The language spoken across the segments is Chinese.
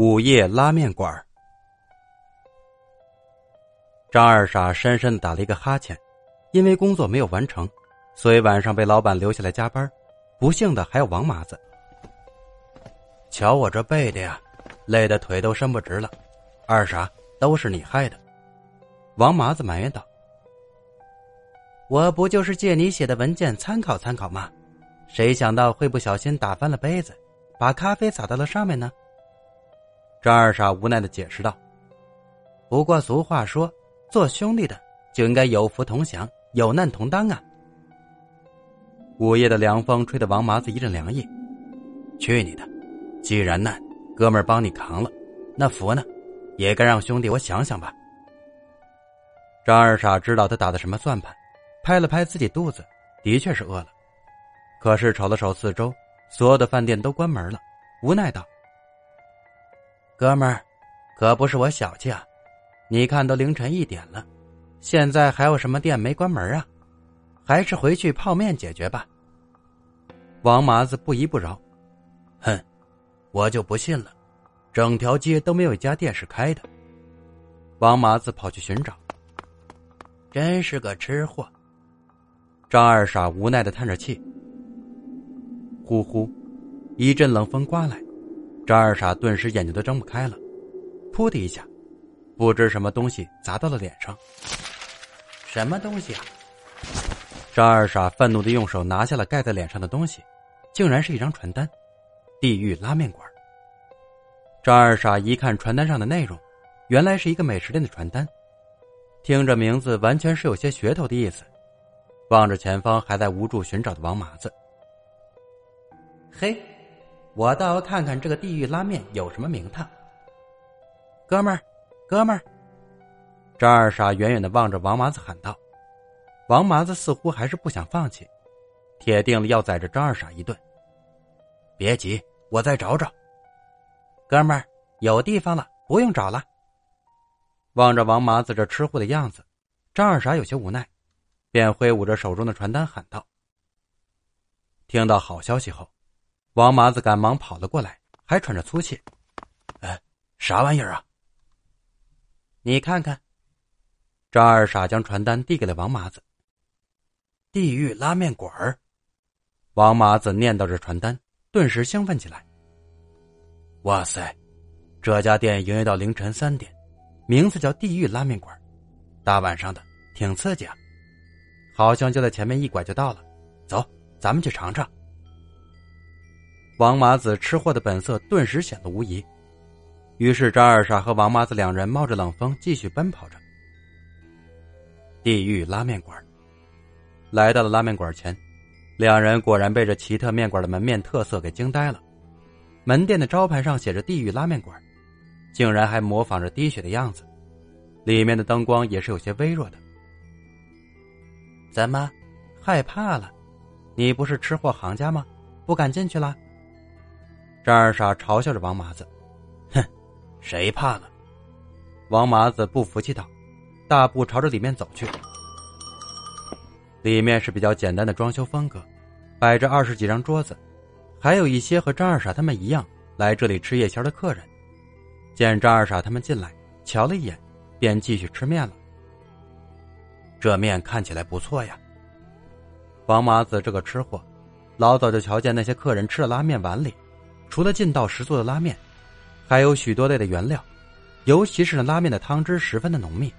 午夜拉面馆张二傻深深的打了一个哈欠，因为工作没有完成，所以晚上被老板留下来加班。不幸的还有王麻子。瞧我这背的呀，累得腿都伸不直了。二傻，都是你害的。王麻子埋怨道：“我不就是借你写的文件参考参考吗？谁想到会不小心打翻了杯子，把咖啡洒到了上面呢？”张二傻无奈的解释道：“不过俗话说，做兄弟的就应该有福同享，有难同当啊。”午夜的凉风吹得王麻子一阵凉意。去你的！既然难，哥们儿帮你扛了，那福呢，也该让兄弟我想想吧。张二傻知道他打的什么算盘，拍了拍自己肚子，的确是饿了。可是瞅了瞅四周，所有的饭店都关门了，无奈道。哥们儿，可不是我小气啊！你看都凌晨一点了，现在还有什么店没关门啊？还是回去泡面解决吧。王麻子不依不饶，哼，我就不信了，整条街都没有一家店是开的。王麻子跑去寻找，真是个吃货。张二傻无奈的叹着气，呼呼，一阵冷风刮来。张二傻顿时眼睛都睁不开了，噗的一下，不知什么东西砸到了脸上。什么东西啊？张二傻愤怒的用手拿下了盖在脸上的东西，竟然是一张传单，《地狱拉面馆》。张二傻一看传单上的内容，原来是一个美食店的传单，听着名字完全是有些噱头的意思。望着前方还在无助寻找的王麻子，嘿。我倒要看看这个地狱拉面有什么名堂。哥们儿，哥们儿！张二傻远远的望着王麻子喊道：“王麻子似乎还是不想放弃，铁定了要宰这张二傻一顿。”别急，我再找找。哥们儿，有地方了，不用找了。望着王麻子这吃货的样子，张二傻有些无奈，便挥舞着手中的传单喊道：“听到好消息后。”王麻子赶忙跑了过来，还喘着粗气：“哎，啥玩意儿啊？你看看。”张二傻将传单递给了王麻子。“地狱拉面馆儿。”王麻子念叨着传单，顿时兴奋起来。“哇塞，这家店营业到凌晨三点，名字叫地狱拉面馆大晚上的挺刺激啊！好像就在前面一拐就到了，走，咱们去尝尝。”王麻子吃货的本色顿时显得无疑，于是张二傻和王麻子两人冒着冷风继续奔跑着。地狱拉面馆，来到了拉面馆前，两人果然被这奇特面馆的门面特色给惊呆了。门店的招牌上写着“地狱拉面馆”，竟然还模仿着滴血的样子，里面的灯光也是有些微弱的。怎么，害怕了？你不是吃货行家吗？不敢进去了？张二傻嘲笑着王麻子：“哼，谁怕了？”王麻子不服气道，大步朝着里面走去。里面是比较简单的装修风格，摆着二十几张桌子，还有一些和张二傻他们一样来这里吃夜宵的客人。见张二傻他们进来，瞧了一眼，便继续吃面了。这面看起来不错呀。王麻子这个吃货，老早就瞧见那些客人吃了拉面碗里。除了劲道十足的拉面，还有许多类的原料，尤其是那拉面的汤汁十分的浓密。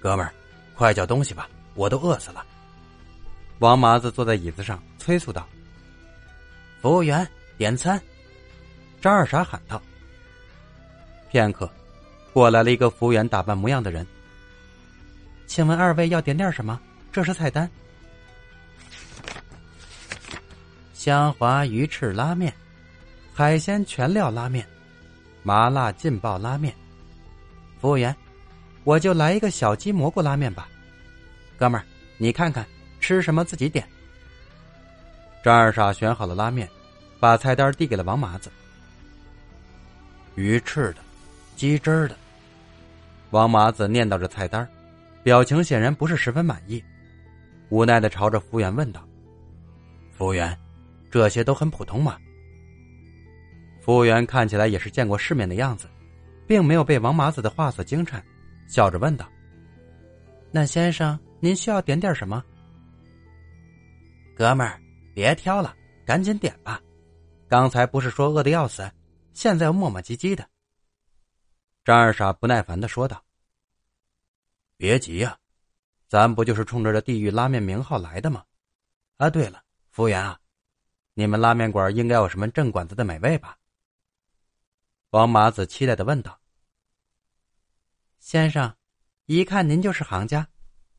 哥们儿，快叫东西吧，我都饿死了。王麻子坐在椅子上催促道：“服务员，点餐！”张二傻喊道。片刻，过来了一个服务员打扮模样的人。请问二位要点点什么？这是菜单：香滑鱼翅拉面。海鲜全料拉面，麻辣劲爆拉面。服务员，我就来一个小鸡蘑菇拉面吧。哥们儿，你看看吃什么自己点。张二傻选好了拉面，把菜单递给了王麻子。鱼翅的，鸡汁的。王麻子念叨着菜单，表情显然不是十分满意，无奈的朝着服务员问道：“服务员，这些都很普通吗？”服务员看起来也是见过世面的样子，并没有被王麻子的话所惊颤，笑着问道：“那先生，您需要点点什么？”哥们儿，别挑了，赶紧点吧。刚才不是说饿的要死，现在又磨磨唧唧的。张二傻不耐烦的说道：“别急呀，咱不就是冲着这地狱拉面名号来的吗？啊，对了，服务员啊，你们拉面馆应该有什么正馆子的美味吧？”王麻子期待的问道：“先生，一看您就是行家，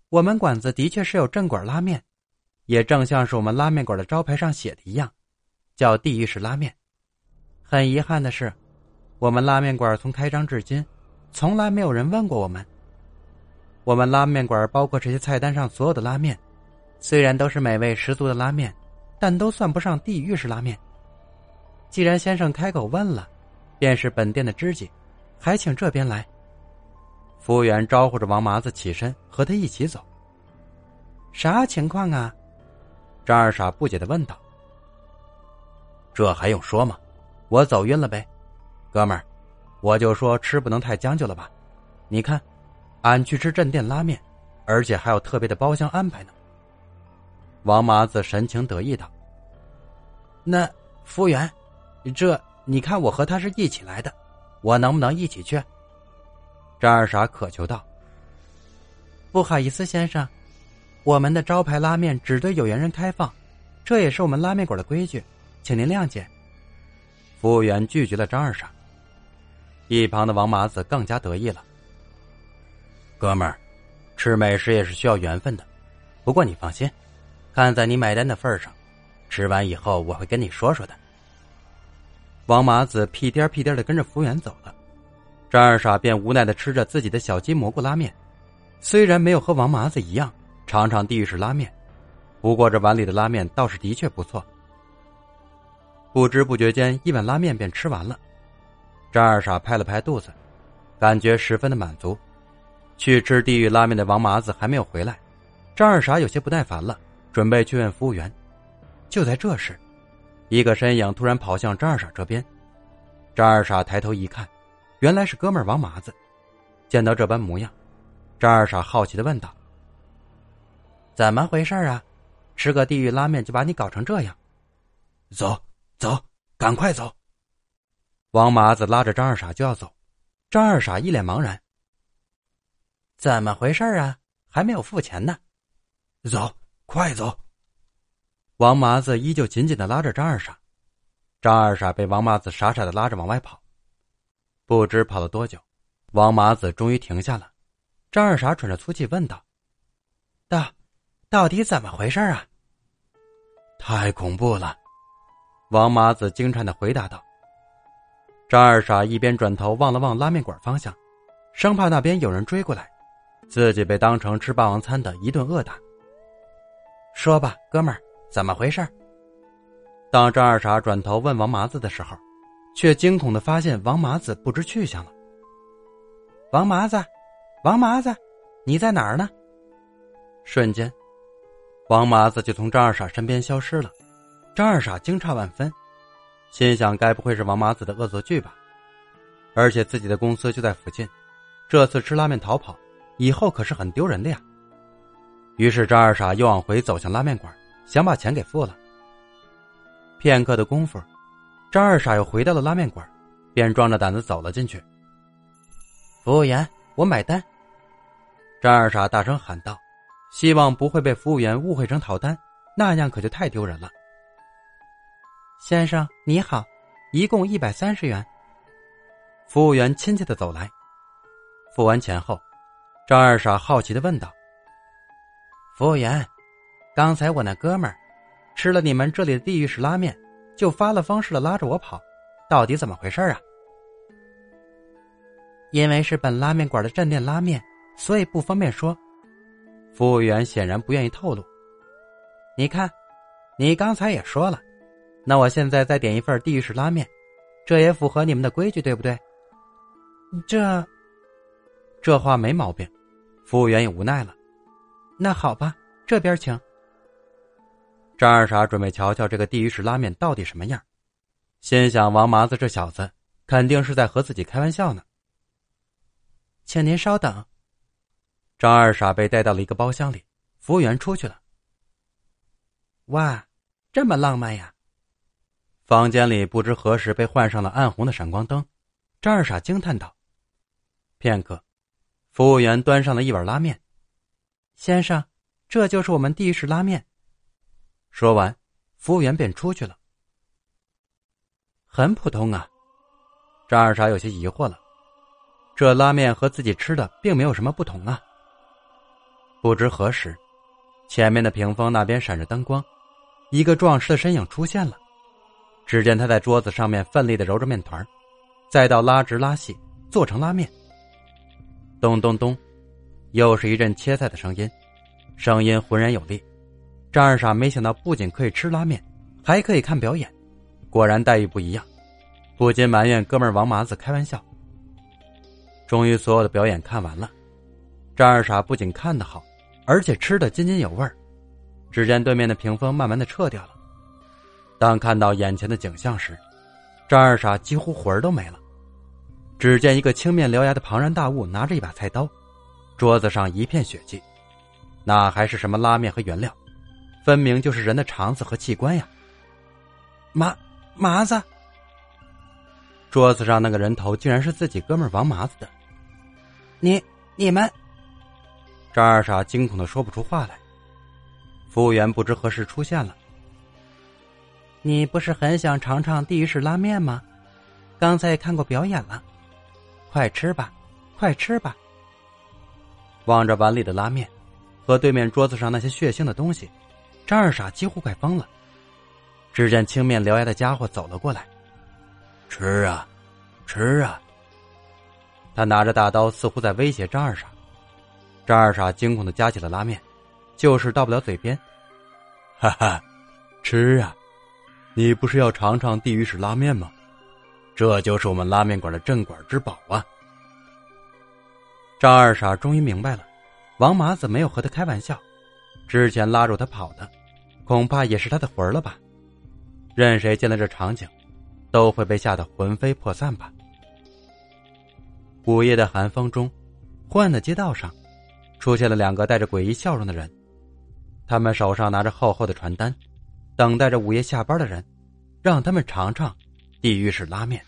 我们馆子的确是有正馆拉面，也正像是我们拉面馆的招牌上写的一样，叫地狱式拉面。很遗憾的是。”我们拉面馆从开张至今，从来没有人问过我们。我们拉面馆包括这些菜单上所有的拉面，虽然都是美味十足的拉面，但都算不上地狱式拉面。既然先生开口问了，便是本店的知己，还请这边来。服务员招呼着王麻子起身，和他一起走。啥情况啊？张二傻不解的问道。这还用说吗？我走晕了呗。哥们儿，我就说吃不能太将就了吧？你看，俺去吃镇店拉面，而且还有特别的包厢安排呢。王麻子神情得意道：“那服务员，这你看我和他是一起来的，我能不能一起去？”张二傻渴求道：“不好意思，先生，我们的招牌拉面只对有缘人开放，这也是我们拉面馆的规矩，请您谅解。”服务员拒绝了张二傻。一旁的王麻子更加得意了。哥们儿，吃美食也是需要缘分的。不过你放心，看在你买单的份上，吃完以后我会跟你说说的。王麻子屁颠屁颠的跟着服务员走了，张二傻便无奈的吃着自己的小鸡蘑菇拉面。虽然没有和王麻子一样尝尝地狱式拉面，不过这碗里的拉面倒是的确不错。不知不觉间，一碗拉面便吃完了。张二傻拍了拍肚子，感觉十分的满足。去吃地狱拉面的王麻子还没有回来，张二傻有些不耐烦了，准备去问服务员。就在这时，一个身影突然跑向张二傻这边。张二傻抬头一看，原来是哥们王麻子。见到这般模样，张二傻好奇的问道：“怎么回事啊？吃个地狱拉面就把你搞成这样？”走走，赶快走！王麻子拉着张二傻就要走，张二傻一脸茫然。怎么回事啊？还没有付钱呢，走，快走！王麻子依旧紧紧的拉着张二傻，张二傻被王麻子傻傻的拉着往外跑。不知跑了多久，王麻子终于停下了。张二傻喘着粗气问道：“到，到底怎么回事啊？”太恐怖了，王麻子惊颤的回答道。张二傻一边转头望了望拉面馆方向，生怕那边有人追过来，自己被当成吃霸王餐的一顿恶打。说吧，哥们儿，怎么回事？当张二傻转头问王麻子的时候，却惊恐的发现王麻子不知去向了。王麻子，王麻子，你在哪儿呢？瞬间，王麻子就从张二傻身边消失了。张二傻惊诧万分。心想：该不会是王麻子的恶作剧吧？而且自己的公司就在附近，这次吃拉面逃跑，以后可是很丢人的呀。于是张二傻又往回走向拉面馆，想把钱给付了。片刻的功夫，张二傻又回到了拉面馆，便壮着胆子走了进去。服务员，我买单！张二傻大声喊道，希望不会被服务员误会成逃单，那样可就太丢人了。先生你好，一共一百三十元。服务员亲切的走来，付完钱后，张二傻好奇的问道：“服务员，刚才我那哥们儿吃了你们这里的地狱式拉面，就发了疯似的拉着我跑，到底怎么回事啊？”因为是本拉面馆的镇店拉面，所以不方便说。服务员显然不愿意透露。你看，你刚才也说了。那我现在再点一份地狱式拉面，这也符合你们的规矩，对不对？这，这话没毛病。服务员也无奈了。那好吧，这边请。张二傻准备瞧瞧这个地狱式拉面到底什么样。心想王麻子这小子肯定是在和自己开玩笑呢。请您稍等。张二傻被带到了一个包厢里，服务员出去了。哇，这么浪漫呀！房间里不知何时被换上了暗红的闪光灯，张二傻惊叹道。片刻，服务员端上了一碗拉面。先生，这就是我们地狱式拉面。说完，服务员便出去了。很普通啊，张二傻有些疑惑了。这拉面和自己吃的并没有什么不同啊。不知何时，前面的屏风那边闪着灯光，一个壮实的身影出现了。只见他在桌子上面奋力的揉着面团，再到拉直拉细做成拉面。咚咚咚，又是一阵切菜的声音，声音浑然有力。张二傻没想到，不仅可以吃拉面，还可以看表演，果然待遇不一样，不禁埋怨哥们王麻子开玩笑。终于，所有的表演看完了，张二傻不仅看得好，而且吃的津津有味只见对面的屏风慢慢的撤掉了。当看到眼前的景象时，张二傻几乎魂儿都没了。只见一个青面獠牙的庞然大物拿着一把菜刀，桌子上一片血迹，那还是什么拉面和原料，分明就是人的肠子和器官呀！麻麻子，桌子上那个人头竟然是自己哥们王麻子的。你你们，张二傻惊恐的说不出话来。服务员不知何时出现了。你不是很想尝尝地狱式拉面吗？刚才看过表演了，快吃吧，快吃吧。望着碗里的拉面，和对面桌子上那些血腥的东西，张二傻几乎快疯了。只见青面獠牙的家伙走了过来，吃啊，吃啊！他拿着大刀，似乎在威胁张二傻。张二傻惊恐的夹起了拉面，就是到不了嘴边。哈哈，吃啊！你不是要尝尝地狱式拉面吗？这就是我们拉面馆的镇馆之宝啊！张二傻终于明白了，王麻子没有和他开玩笑，之前拉住他跑的，恐怕也是他的魂儿了吧？任谁见了这场景，都会被吓得魂飞魄散吧？午夜的寒风中，昏暗的街道上，出现了两个带着诡异笑容的人，他们手上拿着厚厚的传单。等待着午夜下班的人，让他们尝尝地狱式拉面。